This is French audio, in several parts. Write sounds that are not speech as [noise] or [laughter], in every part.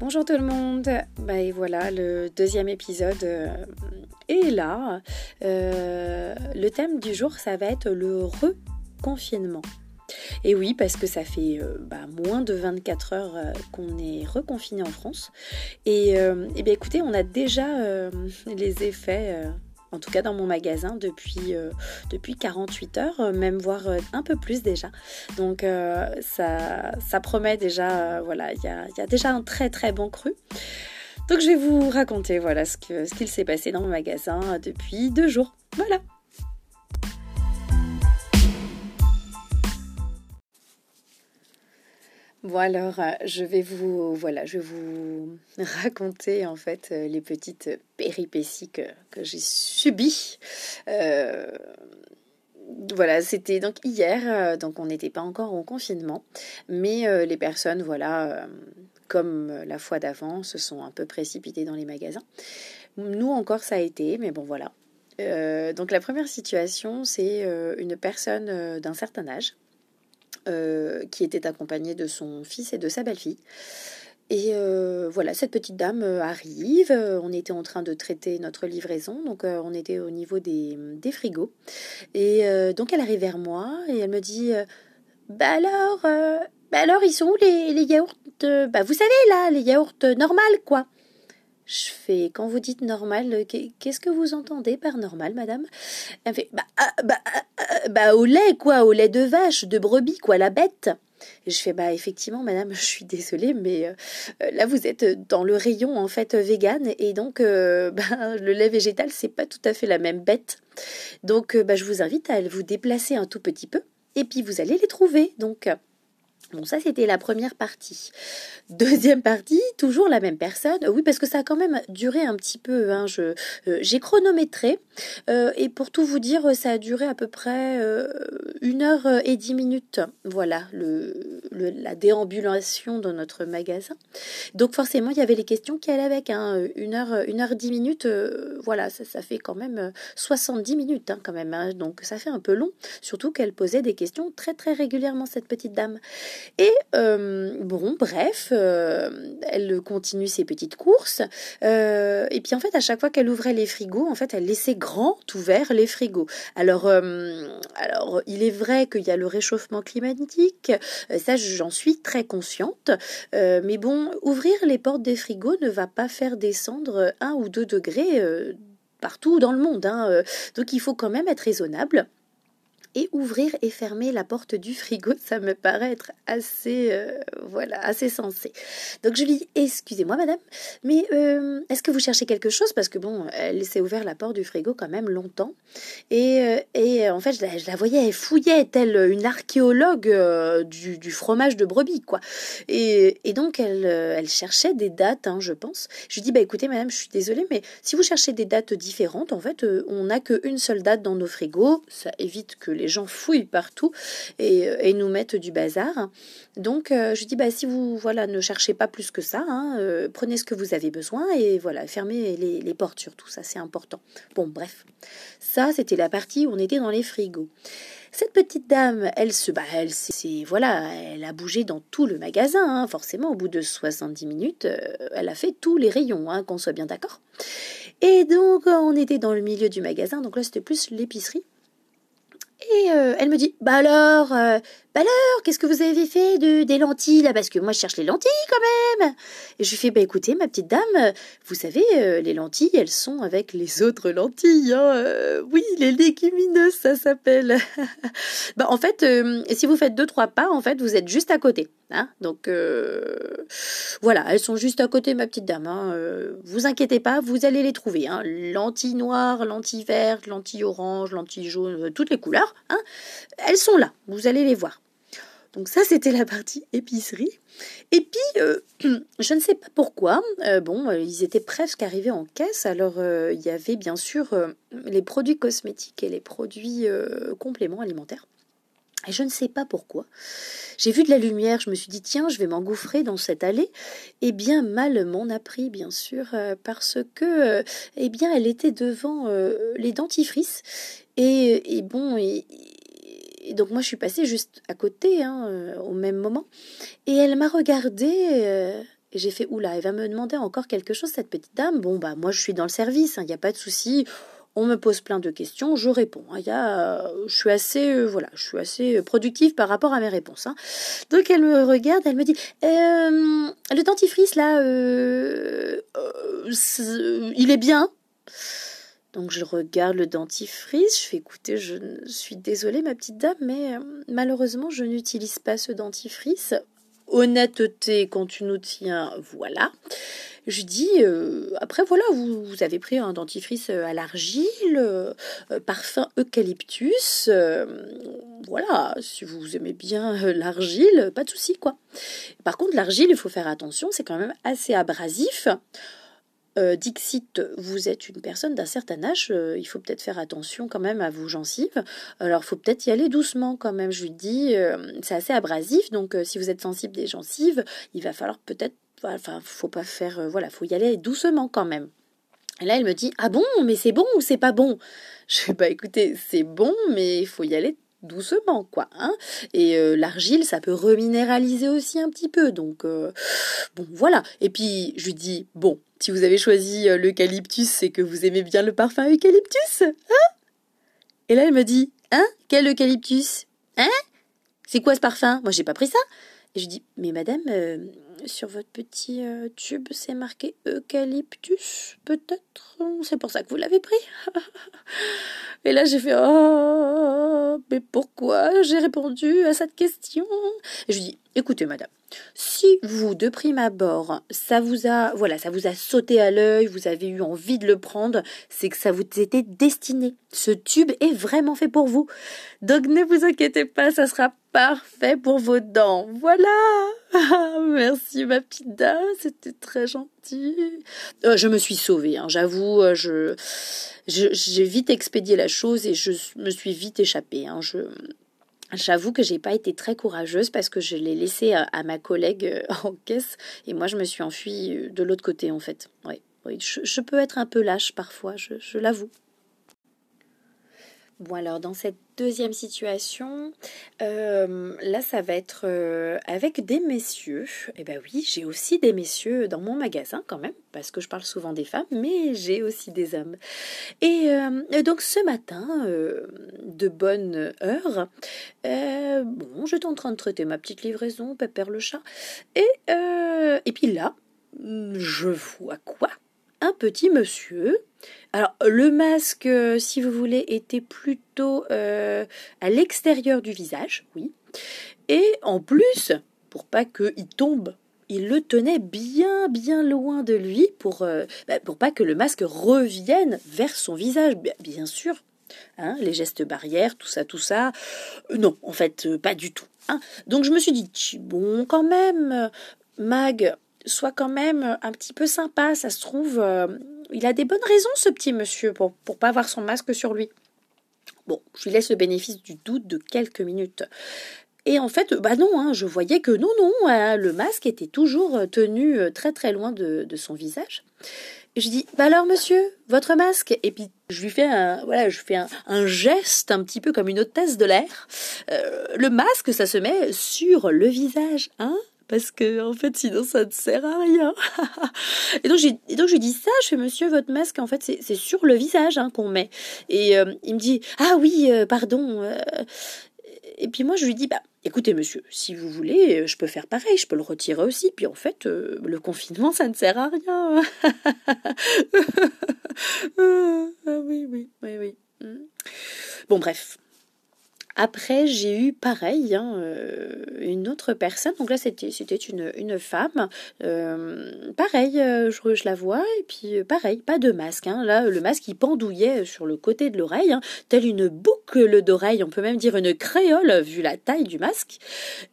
Bonjour tout le monde, bah, et voilà le deuxième épisode euh, est là. Euh, le thème du jour ça va être le reconfinement. Et oui, parce que ça fait euh, bah, moins de 24 heures qu'on est reconfiné en France. Et, et bien écoutez, on a déjà [laughs] les effets en tout cas dans mon magasin depuis, euh, depuis 48 heures, euh, même voire euh, un peu plus déjà. Donc ça, ça promet déjà, voilà, il y a, déjà un très très bon cru. Donc je vais vous raconter voilà ce qu'il s'est passé dans mon magasin depuis deux jours. Voilà. Bon alors, euh, je vais vous voilà, je vais vous [laughs] raconter en fait euh, les petites péripéties que, j'ai subies. Euh, voilà, c'était donc hier, donc on n'était pas encore en confinement, mais les personnes, voilà, comme la fois d'avant, se sont un peu précipitées dans les magasins. Nous encore, ça a été, mais bon voilà. donc la première situation, c'est une personne d'un certain âge euh, qui était accompagné de son fils et de sa belle-fille. Et euh, voilà, cette petite dame euh, arrive. On était en train de traiter notre livraison, donc on était au niveau des, frigos. Et donc elle arrive vers moi et elle me dit Bah alors, bah alors ils sont où les, les yaourts Bah vous savez là, les yaourts normales quoi? Je fais, quand vous dites normal, euh, qu'est-ce que vous entendez par normal, madame? Elle fait, bah, ah, bah, ah, ah, bah, au lait, quoi, au lait de vache, de brebis, quoi, la bête. Et je fais, bah, effectivement, madame, [laughs] je suis désolée, mais euh, euh, là, vous êtes dans le rayon, en fait, vegan, et donc, [laughs] bah, le lait végétal, c'est pas tout à fait la même bête. Donc, bah, je vous invite à vous déplacer un tout petit peu, et puis vous allez les trouver. Donc, Bon, ça c'était la première partie. Deuxième partie, toujours la même personne. Oui, parce que ça a quand même duré un petit peu. Hein. Je, euh, j'ai chronométré euh, et pour tout vous dire, ça a duré à peu près euh, une heure et dix minutes. Voilà le, la déambulation dans notre magasin. Donc forcément, il y avait les questions qui allaient avec. Hein. Une heure, une heure dix minutes. voilà, ça, ça fait quand même 70 minutes hein, quand même. Hein. Donc ça fait un peu long. Surtout qu'elle posait des questions très très régulièrement cette petite dame. Et euh, bon, bref, euh, elle continue ses petites courses. Euh, et puis en fait, à chaque fois qu'elle ouvrait les frigos, en fait, elle laissait grand ouvert les frigos. Alors, alors il est vrai qu'il y a le réchauffement climatique, ça j'en suis très consciente. mais bon, ouvrir les portes des frigos ne va pas faire descendre un ou deux degrés partout dans le monde. Hein. Donc il faut quand même être raisonnable et ouvrir et fermer la porte du frigo, [laughs] ça me paraît être assez, euh, voilà, assez sensé. Donc je lui dis, excusez-moi madame, mais euh, est-ce que vous cherchez quelque chose? Parce que bon, elle s'est ouvert la porte du frigo quand même longtemps. Et, euh, et en fait, je la, voyais, elle fouillait, telle une archéologue du, fromage de brebis, quoi. Et, et donc, elle, elle cherchait des dates, hein, je pense. Je lui dis, bah écoutez madame, je suis désolée, mais si vous cherchez des dates différentes, en fait, on n'a qu'une seule date dans nos frigos. Ça évite que les gens fouillent partout et, et nous mettent du bazar. Donc euh, je dis bah si vous voilà ne cherchez pas plus que ça, hein, euh, prenez ce que vous avez besoin et voilà fermez les, les portes surtout ça c'est important. Bon bref ça c'était la partie où on était dans les frigos. Cette petite dame, elle se, bah, elle, c'est, voilà, elle a bougé dans tout le magasin, hein, forcément. Au bout de 70 minutes, euh, elle a fait tous les rayons, hein, qu'on soit bien d'accord. Et donc, on était dans le milieu du magasin, donc là, c'était plus l'épicerie. Et euh, elle me dit Bah alors, euh, bah alors, qu'est-ce que vous avez fait de, des lentilles là? Parce que moi je cherche les lentilles quand même. Et je lui fais Bah écoutez, ma petite dame, vous savez, euh, les lentilles, elles sont avec les autres lentilles. Hein oui, les légumineuses, ça s'appelle. [laughs] bah en fait, si vous faites deux, trois pas, en fait, vous êtes juste à côté. Hein Donc voilà, elles sont juste à côté, ma petite dame. Hein vous inquiétez pas, vous allez les trouver. Hein lentilles noires, lentilles vertes, lentilles oranges, lentilles jaunes, toutes les couleurs. Hein, elles sont là, vous allez les voir. Donc ça, c'était la partie épicerie. Et puis, euh, [clears throat] je ne sais pas pourquoi, euh, bon, euh, ils étaient presque arrivés en caisse. Alors, il y avait bien sûr les produits cosmétiques et les produits compléments alimentaires. Et je ne sais pas pourquoi. J'ai vu de la lumière, je me suis dit, tiens, je vais m'engouffrer dans cette allée. Et bien mal m'en a pris, bien sûr, parce que, eh bien, elle était devant les dentifrices. Et, bon, donc moi je suis passée juste à côté, hein, euh, au même moment. Et elle m'a regardée, euh, Et j'ai fait oula, elle va me demander encore quelque chose, cette petite dame. Bon, bah, moi, je suis dans le service, il hein, n'y a pas de souci. On me pose plein de questions, je réponds. Il y a, je suis assez, euh, voilà, je suis assez productive par rapport à mes réponses. Hein. Donc elle me regarde, elle me dit, euh, le dentifrice là, euh, il est bien. Donc je regarde le dentifrice, je fais écouter, je suis désolée ma petite dame, mais malheureusement je n'utilise pas ce dentifrice honnêteté quand tu nous tiens, voilà. Je dis, euh, après voilà, vous, avez pris un dentifrice à l'argile, euh, parfum eucalyptus, euh, voilà, si vous aimez bien l'argile, pas de souci quoi. Par contre, l'argile, il faut faire attention, c'est quand même assez abrasif. Euh, Dixit, vous êtes une personne d'un certain âge, euh, il faut peut-être faire attention quand même à vos gencives. Alors, il faut peut-être y aller doucement quand même. Je lui dis, euh, c'est assez abrasif, donc si vous êtes sensible des gencives, il va falloir peut-être, enfin, faut pas faire, voilà, faut y aller doucement quand même. Là, elle me dit, ah bon, mais c'est bon ou c'est pas bon? Je vais pas écouter, c'est bon, mais il faut y aller doucement, quoi. Hein et euh, l'argile, ça peut reminéraliser aussi un petit peu. Donc, euh, bon, voilà. Et puis, je lui dis, bon, si vous avez choisi euh, l'eucalyptus, c'est que vous aimez bien le parfum eucalyptus, hein? Et là, elle me dit, hein? Quel eucalyptus? Hein? C'est quoi ce parfum? Moi, j'ai pas pris ça. Et je dis, mais madame, sur votre petit tube, c'est marqué eucalyptus, peut-être C'est pour ça que vous l'avez pris [laughs] Et là, j'ai fait Oh, mais pourquoi j'ai répondu à cette question? Je lui dis Écoutez, madame, si vous, de prime abord, ça vous a, voilà, ça vous a sauté à l'œil, vous avez eu envie de le prendre, c'est que ça vous était destiné. Ce tube est vraiment fait pour vous. Donc ne vous inquiétez pas, ça sera parfait pour vos dents. Voilà. Merci ma petite dame, c'était très gentil. Euh, je me suis sauvée, hein, j'avoue, euh, je, j'ai vite expédié la chose et je me suis vite échappée. Hein, je, J'avoue que j'ai pas été très courageuse parce que je l'ai laissé à, ma collègue euh, en caisse et moi je me suis enfuie de l'autre côté en fait. Je, peux être un peu lâche parfois, je l'avoue. Bon alors dans cette deuxième situation, euh, là ça va être euh, avec des messieurs. Eh ben oui, j'ai aussi des messieurs dans mon magasin quand même, parce que je parle souvent des femmes, mais j'ai aussi des hommes. Et euh, donc ce matin, de bonne heure, bon, j'étais en train de traiter ma petite livraison, Pépère le chat, et, et puis là, je vois quoi? Un petit monsieur alors, le masque, euh, si vous voulez, était plutôt euh, à l'extérieur du visage, oui. Et en plus, pour pas qu'il tombe, il le tenait bien, bien loin de lui pour, euh, bah, pour pas que le masque revienne vers son visage, bien, sûr. Hein, les gestes barrières, tout ça, tout ça. non, en fait, pas du tout. Hein. Donc je me suis dit, bon, quand même, Mag, sois quand même un petit peu sympa, ça se trouve il a des bonnes raisons, ce petit monsieur, pour ne pas avoir son masque sur lui. Bon, je lui laisse le bénéfice du doute de quelques minutes. Et en fait, bah non, hein, je voyais que non, non, hein, le masque était toujours tenu euh, très très loin de, son visage. Et je dis, bah alors monsieur, votre masque? Et puis je lui fais un, voilà, je fais un, geste un petit peu comme une hôtesse de l'air. Euh, le masque, ça se met sur le visage, hein parce que en fait sinon ça ne sert à rien. [laughs] et donc je lui dis ça, je fais monsieur votre masque en fait c'est sur le visage hein, qu'on met. Et euh, il me dit ah oui euh, pardon. Euh. et puis moi je lui dis bah écoutez monsieur si vous voulez je peux faire pareil, je peux le retirer aussi. Puis en fait le confinement ça ne sert à rien. [laughs] ah oui oui oui oui. Hmm. Bon bref. Après, j'ai eu pareil, hein, euh, une autre personne. Donc là, c'était une, femme. Euh, pareil, euh, je, je, la vois et puis pareil, pas de masque. Hein. Là, le masque il pendouillait sur le côté de l'oreille, hein, telle une boucle d'oreille. On peut même dire une créole vu la taille du masque.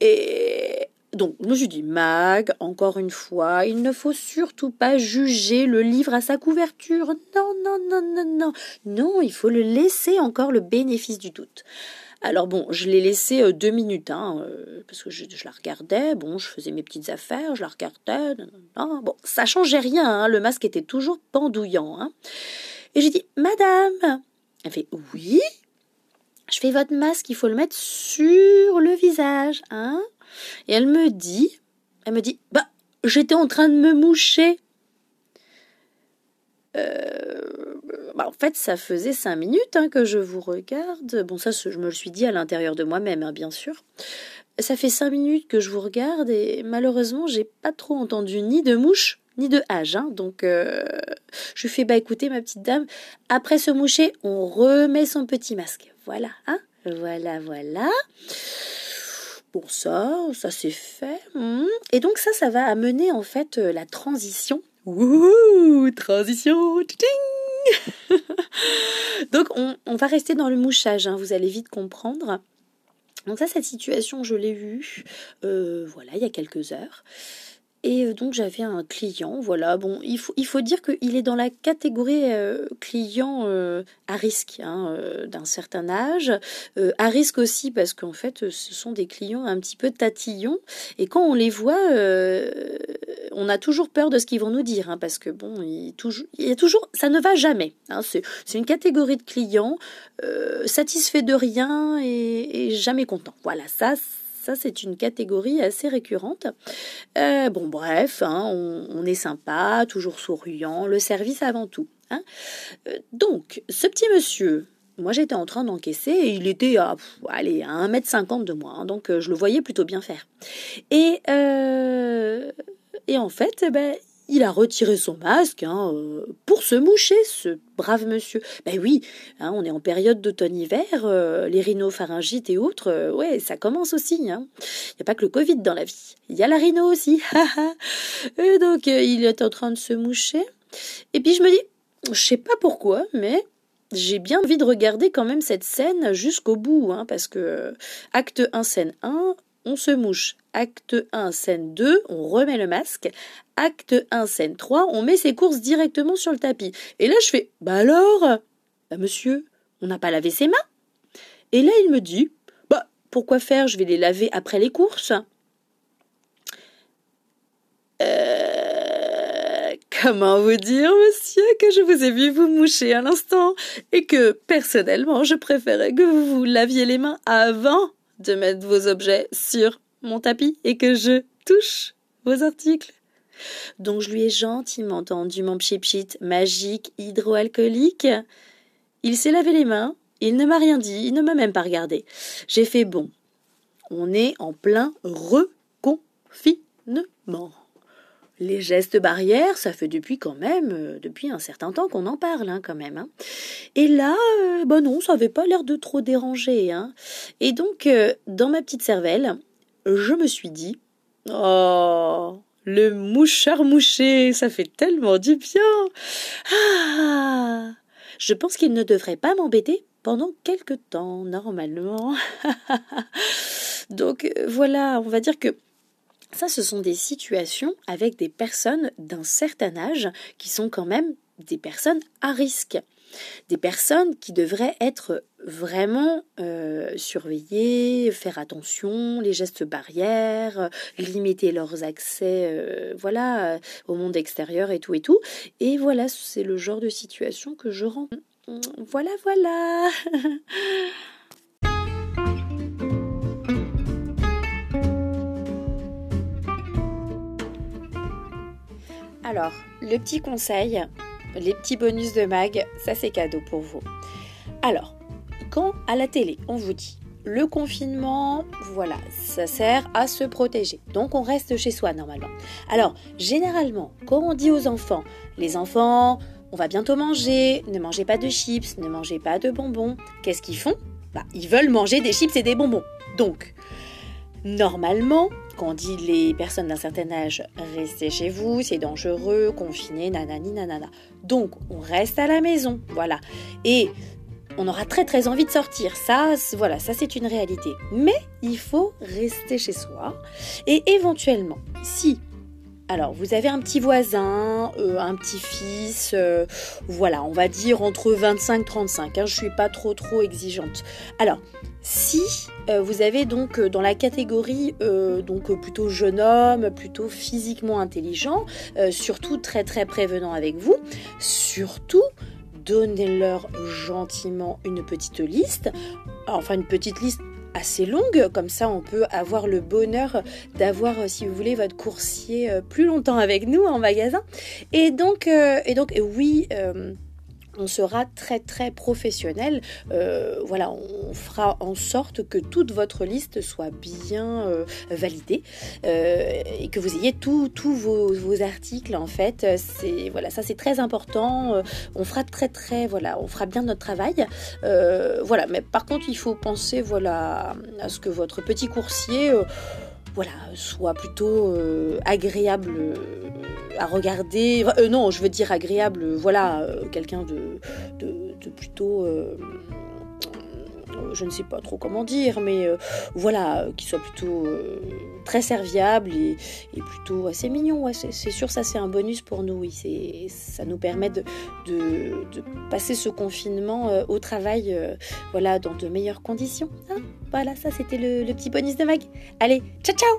Et donc, je me suis dit, Mag, encore une fois, il ne faut surtout pas juger le livre à sa couverture. Non, non, non, non, non. Non, il faut le laisser encore le bénéfice du doute. Alors bon, je l'ai laissé euh, deux minutes, hein, euh, parce que je, la regardais, bon, je faisais mes petites affaires, je la regardais, bon, ça changeait rien, hein, le masque était toujours pendouillant. Hein. Et j'ai dit, Madame, elle fait, oui, je fais votre masque, il faut le mettre sur le visage, hein. Et elle me dit, elle me dit, bah, j'étais en train de me moucher. Euh, bah, en fait, ça faisait cinq minutes hein, que je vous regarde. Bon, ça, je me le suis dit à l'intérieur de moi-même, hein, bien sûr. Ça fait cinq minutes que je vous regarde et malheureusement, j'ai pas trop entendu ni de mouche ni de âge. Hein. Donc, euh, je fais bah écoutez, ma petite dame, après se moucher, on remet son petit masque. Voilà, hein Voilà, voilà. Bon, ça, ça c'est fait. Hmm. Et donc ça, ça va amener en fait euh, la transition. Wouhou Transition [laughs] Donc on, va rester dans le mouchage, hein, vous allez vite comprendre. Donc ça, cette situation, je l'ai vue, euh, voilà, il y a quelques heures. Et euh, donc j'avais un client, voilà, bon, il faut, il faut dire qu'il est dans la catégorie euh, client à risque, hein, d'un certain âge, à risque aussi parce qu'en fait ce sont des clients un petit peu tatillons, et quand on les voit, on a toujours peur de ce qu'ils vont nous dire, hein, parce que bon, il, toujours, y a toujours, ça ne va jamais, hein, c'est une catégorie de clients satisfaits de rien et, jamais contents, voilà, ça ça, c'est une catégorie assez récurrente. Euh, bon, bref, hein, on, est sympa, toujours souriant, le service avant tout. Euh, donc, ce petit monsieur, moi j'étais en train d'encaisser et il était à, allez, à 1m50 de moi, donc euh, je le voyais plutôt bien faire. Et, et en fait, eh ben, il a retiré son masque hein, euh, pour se moucher, ce brave monsieur. Ben oui, hein, on est en période d'automne-hiver, euh, les rhinopharyngites et autres, euh, ouais, ça commence aussi. Il hein. n'y a pas que le Covid dans la vie, il y a la rhino aussi. [laughs] et donc, il est en train de se moucher. Et puis je me dis, je sais pas pourquoi, mais j'ai bien envie de regarder quand même cette scène jusqu'au bout, parce que acte 1, scène 1, on se mouche. Acte 1, scène 2, on remet le masque. Acte 1, scène 3, on met ses courses directement sur le tapis. Et là, je fais Bah alors? Bah monsieur, on n'a pas lavé ses mains Et là, il me dit Bah, pourquoi faire? Je vais les laver après les courses. Euh, comment vous dire, monsieur, que je vous ai vu vous moucher à l'instant et que, personnellement, je préférais que vous vous laviez les mains avant de mettre vos objets sur mon tapis et que je touche vos articles. Donc je lui ai gentiment tendu mon pchit magique hydroalcoolique. Il s'est lavé les mains, il ne m'a rien dit, il ne m'a même pas regardé. J'ai fait bon. On est en plein reconfinement les gestes barrières, ça fait depuis quand même, euh, depuis un certain temps qu'on en parle hein, quand même. Hein. Et là, euh, bah non, ça n'avait pas l'air de trop déranger. Hein. Et donc, euh, dans ma petite cervelle, je me suis dit, oh, le mouchard mouché, ça fait tellement du bien. Ah, je pense qu'il ne devrait pas m'embêter pendant quelque temps, normalement. [laughs] donc voilà, on va dire que ça, ce sont des situations avec des personnes d'un certain âge qui sont quand même des personnes à risque. Des personnes qui devraient être vraiment euh, surveillées, faire attention, les gestes barrières, limiter leurs accès euh, voilà, au monde extérieur et tout et tout. Et voilà, c'est le genre de situation que je rends. Voilà, voilà. [laughs] Alors, le petit conseil, les petits bonus de mag, ça c'est cadeau pour vous. Alors, quand à la télé, on vous dit le confinement, voilà, ça sert à se protéger. Donc on reste chez soi normalement. Alors, généralement, quand on dit aux enfants, les enfants, on va bientôt manger, ne mangez pas de chips, ne mangez pas de bonbons, qu'est-ce qu'ils font? Bah, ils veulent manger des chips et des bonbons. Donc, normalement, quand on dit les personnes d'un certain âge, restez chez vous, c'est dangereux, confiné, nanani, nanana. Donc, on reste à la maison, voilà. Et on aura très très envie de sortir. Ça, voilà, ça c'est une réalité. Mais il faut rester chez soi. Et éventuellement, si alors, vous avez un petit voisin, euh, un petit-fils, euh, voilà, on va dire entre 25 35. Hein, je suis pas trop trop exigeante. Alors, si euh, vous avez donc dans la catégorie donc plutôt jeune homme, plutôt physiquement intelligent, surtout très très prévenant avec vous, surtout donnez-leur gentiment une petite liste, enfin une petite liste assez longue. Comme ça, on peut avoir le bonheur d'avoir, si vous voulez, votre coursier plus longtemps avec nous en magasin. Et donc, et donc oui on sera très très professionnel. Euh, voilà, on fera en sorte que toute votre liste soit bien euh, validée euh, et que vous ayez tous vos, vos, articles en fait. C'est voilà, ça c'est très important. on fera très très voilà, on fera bien notre travail. voilà, mais par contre il faut penser voilà à ce que votre petit coursier voilà, soit plutôt euh, agréable euh, à regarder. Euh, non, je veux dire agréable, voilà, quelqu'un de, de, plutôt euh, je ne sais pas trop comment dire, mais euh, voilà, euh, qui soit plutôt très serviable et, plutôt assez mignon. C'est sûr, ça c'est un bonus pour nous. Ça nous permet de, passer ce confinement au travail voilà, dans de meilleures conditions. Hein. Voilà, ça c'était le, petit bonus de Mag. Allez, ciao ciao